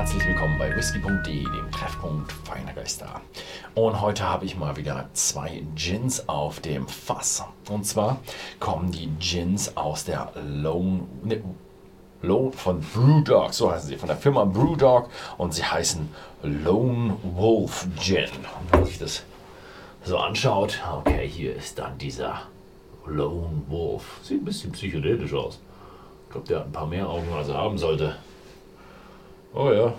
herzlich willkommen bei whisky.de, dem Treffpunkt feiner Geister. Und heute habe ich mal wieder zwei Gins auf dem Fass. Und zwar kommen die Gins aus der Lone, ne, Lone von Brewdog, so heißen sie, von der Firma Brewdog und sie heißen Lone Wolf Gin. Und wenn man sich das so anschaut, okay, hier ist dann dieser Lone Wolf. Sieht ein bisschen psychedelisch aus. Ich glaube, der hat ein paar mehr Augen, als er haben sollte. Oh ja,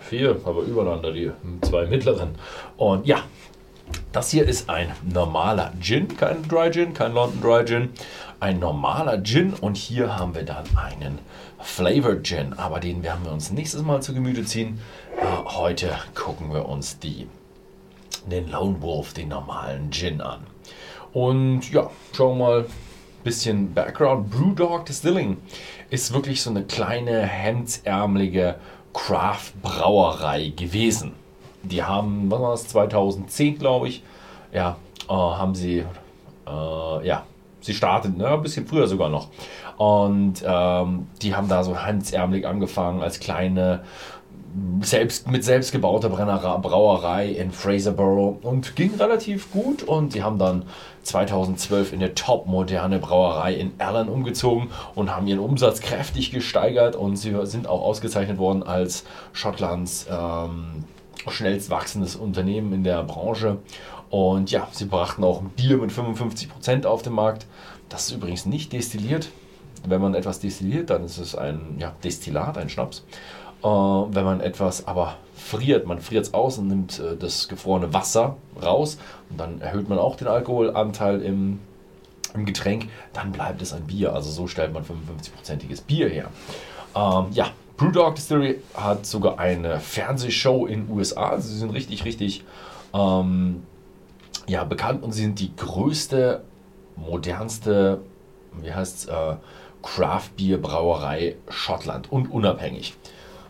vier, aber übereinander, die zwei mittleren. Und ja, das hier ist ein normaler Gin, kein Dry Gin, kein London Dry Gin. Ein normaler Gin und hier haben wir dann einen Flavored Gin, aber den werden wir uns nächstes Mal zu Gemüte ziehen. Äh, heute gucken wir uns die, den Lone Wolf, den normalen Gin an. Und ja, schauen wir mal, bisschen Background. Brewdog Distilling ist wirklich so eine kleine, hemdsärmelige Craft-Brauerei gewesen. Die haben, was war das, 2010 glaube ich, ja, äh, haben sie, äh, ja, sie starteten, ne, ein bisschen früher sogar noch. Und ähm, die haben da so hemdsärmelig angefangen als kleine selbst, mit selbstgebauter Brauerei in Fraserborough und ging relativ gut und sie haben dann 2012 in eine top-moderne Brauerei in Allen umgezogen und haben ihren Umsatz kräftig gesteigert und sie sind auch ausgezeichnet worden als Schottlands ähm, schnellst wachsendes Unternehmen in der Branche und ja, sie brachten auch ein Bier mit 55% auf den Markt. Das ist übrigens nicht destilliert. Wenn man etwas destilliert, dann ist es ein ja, Destillat, ein Schnaps. Äh, wenn man etwas aber friert, man friert es aus und nimmt äh, das gefrorene Wasser raus und dann erhöht man auch den Alkoholanteil im, im Getränk, dann bleibt es ein Bier. Also so stellt man 55-prozentiges Bier her. Ähm, ja, Brewdog Distillery hat sogar eine Fernsehshow in den USA. Sie sind richtig, richtig ähm, ja, bekannt und sie sind die größte, modernste, wie heißt es, äh, Craft Beer Brauerei Schottland und unabhängig.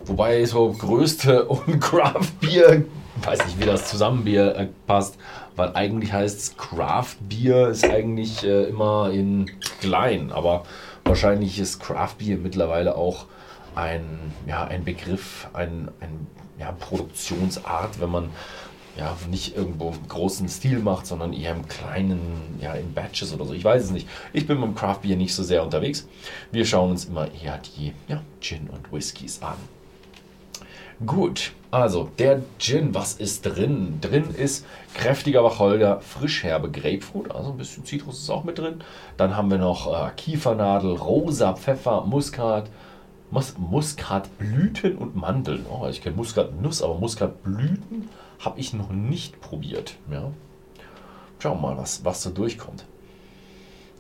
Wobei so größte und Craft Beer, weiß nicht, wie das Zusammenbier äh, passt, weil eigentlich heißt es Craft Beer ist eigentlich äh, immer in klein, aber wahrscheinlich ist Craft Beer mittlerweile auch ein, ja, ein Begriff, ein, ein ja, Produktionsart, wenn man ja, nicht irgendwo im großen Stil macht, sondern eher im kleinen, ja, in Batches oder so. Ich weiß es nicht. Ich bin beim Craft Beer nicht so sehr unterwegs. Wir schauen uns immer eher die ja, Gin und Whiskys an. Gut, also der Gin, was ist drin? Drin ist kräftiger Wacholder, frischherbe Grapefruit, also ein bisschen Zitrus ist auch mit drin. Dann haben wir noch äh, Kiefernadel, rosa Pfeffer, Muskat, Mus Muskatblüten und Mandeln. Oh, ich kenne Muskatnuss, aber Muskatblüten habe ich noch nicht probiert. Ja. Schauen wir mal, was, was so durchkommt.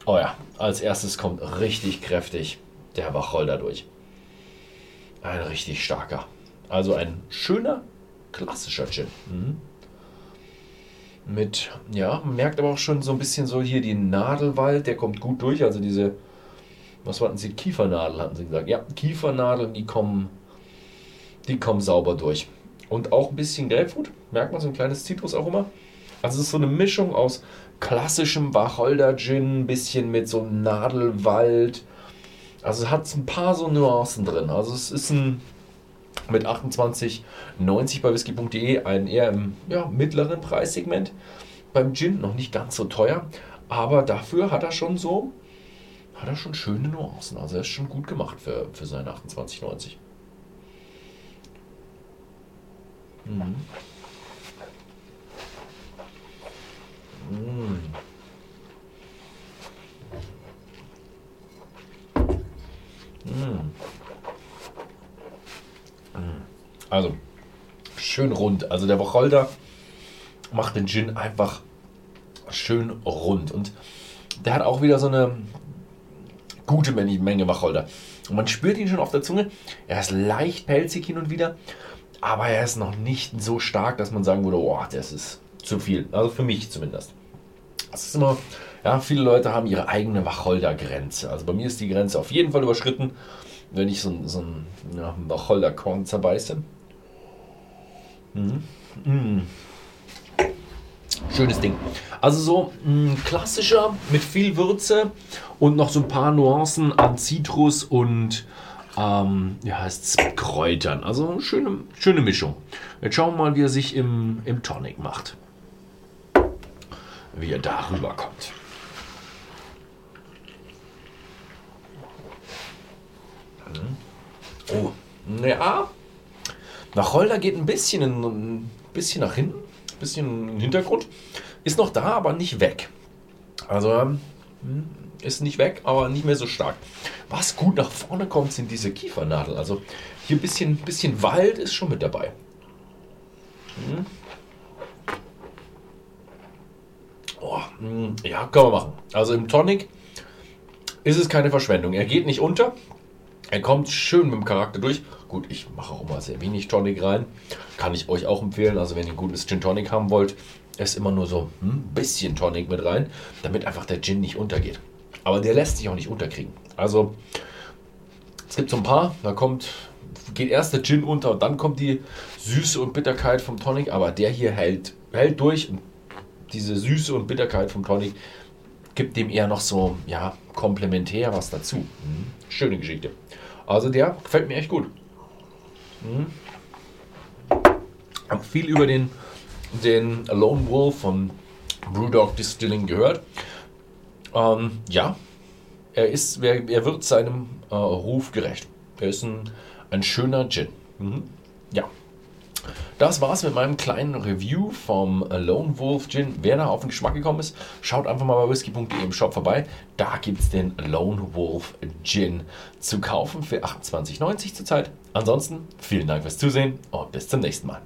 Oh ja, als erstes kommt richtig kräftig der Wacholder durch. Ein richtig starker. Also ein schöner, klassischer Gin. Mhm. Mit, ja, man merkt aber auch schon so ein bisschen so hier die Nadelwald, der kommt gut durch. Also diese, was hatten sie? Kiefernadel hatten sie gesagt. Ja, Kiefernadeln, die kommen, die kommen sauber durch. Und auch ein bisschen Grapefruit, merkt man so ein kleines Zitrusaroma. Also es ist so eine Mischung aus klassischem Wacholder-Gin, ein bisschen mit so Nadelwald. Also es hat ein paar so Nuancen drin. Also es ist ein mit 28,90 bei whisky.de, ein eher im ja, mittleren Preissegment. Beim Gin noch nicht ganz so teuer, aber dafür hat er schon so, hat er schon schöne Nuancen. Also er ist schon gut gemacht für, für seine 28,90. Mhm. Mhm. Mhm. Also, schön rund. Also der Wacholder macht den Gin einfach schön rund. Und der hat auch wieder so eine gute Menge Wacholder. Und man spürt ihn schon auf der Zunge. Er ist leicht pelzig hin und wieder, aber er ist noch nicht so stark, dass man sagen würde, oh, das ist zu viel. Also für mich zumindest. Das ist immer, ja, viele Leute haben ihre eigene Wacholdergrenze. Also bei mir ist die Grenze auf jeden Fall überschritten, wenn ich so, so ein ja, Wacholderkorn zerbeiße. Mhm. Mhm. Schönes Ding. Also so ein klassischer mit viel Würze und noch so ein paar Nuancen an Zitrus und ähm, ja, heißt Kräutern. Also eine schöne, schöne Mischung. Jetzt schauen wir mal, wie er sich im, im Tonic macht. Wie er da rüberkommt. Oh, ja. Nach Holder geht ein bisschen, ein bisschen nach hinten, ein bisschen im Hintergrund. Ist noch da, aber nicht weg. Also ähm, ist nicht weg, aber nicht mehr so stark. Was gut nach vorne kommt, sind diese Kiefernadeln. Also hier ein bisschen, bisschen Wald ist schon mit dabei. Hm. Oh, hm, ja, können wir machen. Also im Tonic ist es keine Verschwendung. Er geht nicht unter. Er kommt schön mit dem Charakter durch. Gut, ich mache auch immer sehr wenig Tonic rein. Kann ich euch auch empfehlen. Also wenn ihr ein gutes Gin Tonic haben wollt, ist immer nur so ein hm, bisschen Tonic mit rein, damit einfach der Gin nicht untergeht. Aber der lässt sich auch nicht unterkriegen. Also es gibt so ein paar, da kommt, geht erst der Gin unter und dann kommt die Süße und Bitterkeit vom Tonic, aber der hier hält, hält durch. Diese Süße und Bitterkeit vom Tonic gibt dem eher noch so, ja, komplementär was dazu. Mhm. Schöne Geschichte. Also der gefällt mir echt gut. Mhm. Hab viel über den, den Lone Wolf von Brewdog Distilling gehört. Ähm, ja, er, ist, er wird seinem äh, Ruf gerecht. Er ist ein, ein schöner Gin. Mhm. Ja. Das war's mit meinem kleinen Review vom Lone Wolf Gin. Wer da auf den Geschmack gekommen ist, schaut einfach mal bei whisky.de im Shop vorbei. Da gibt es den Lone Wolf Gin zu kaufen für 28,90 zurzeit. Ansonsten vielen Dank fürs Zusehen und bis zum nächsten Mal.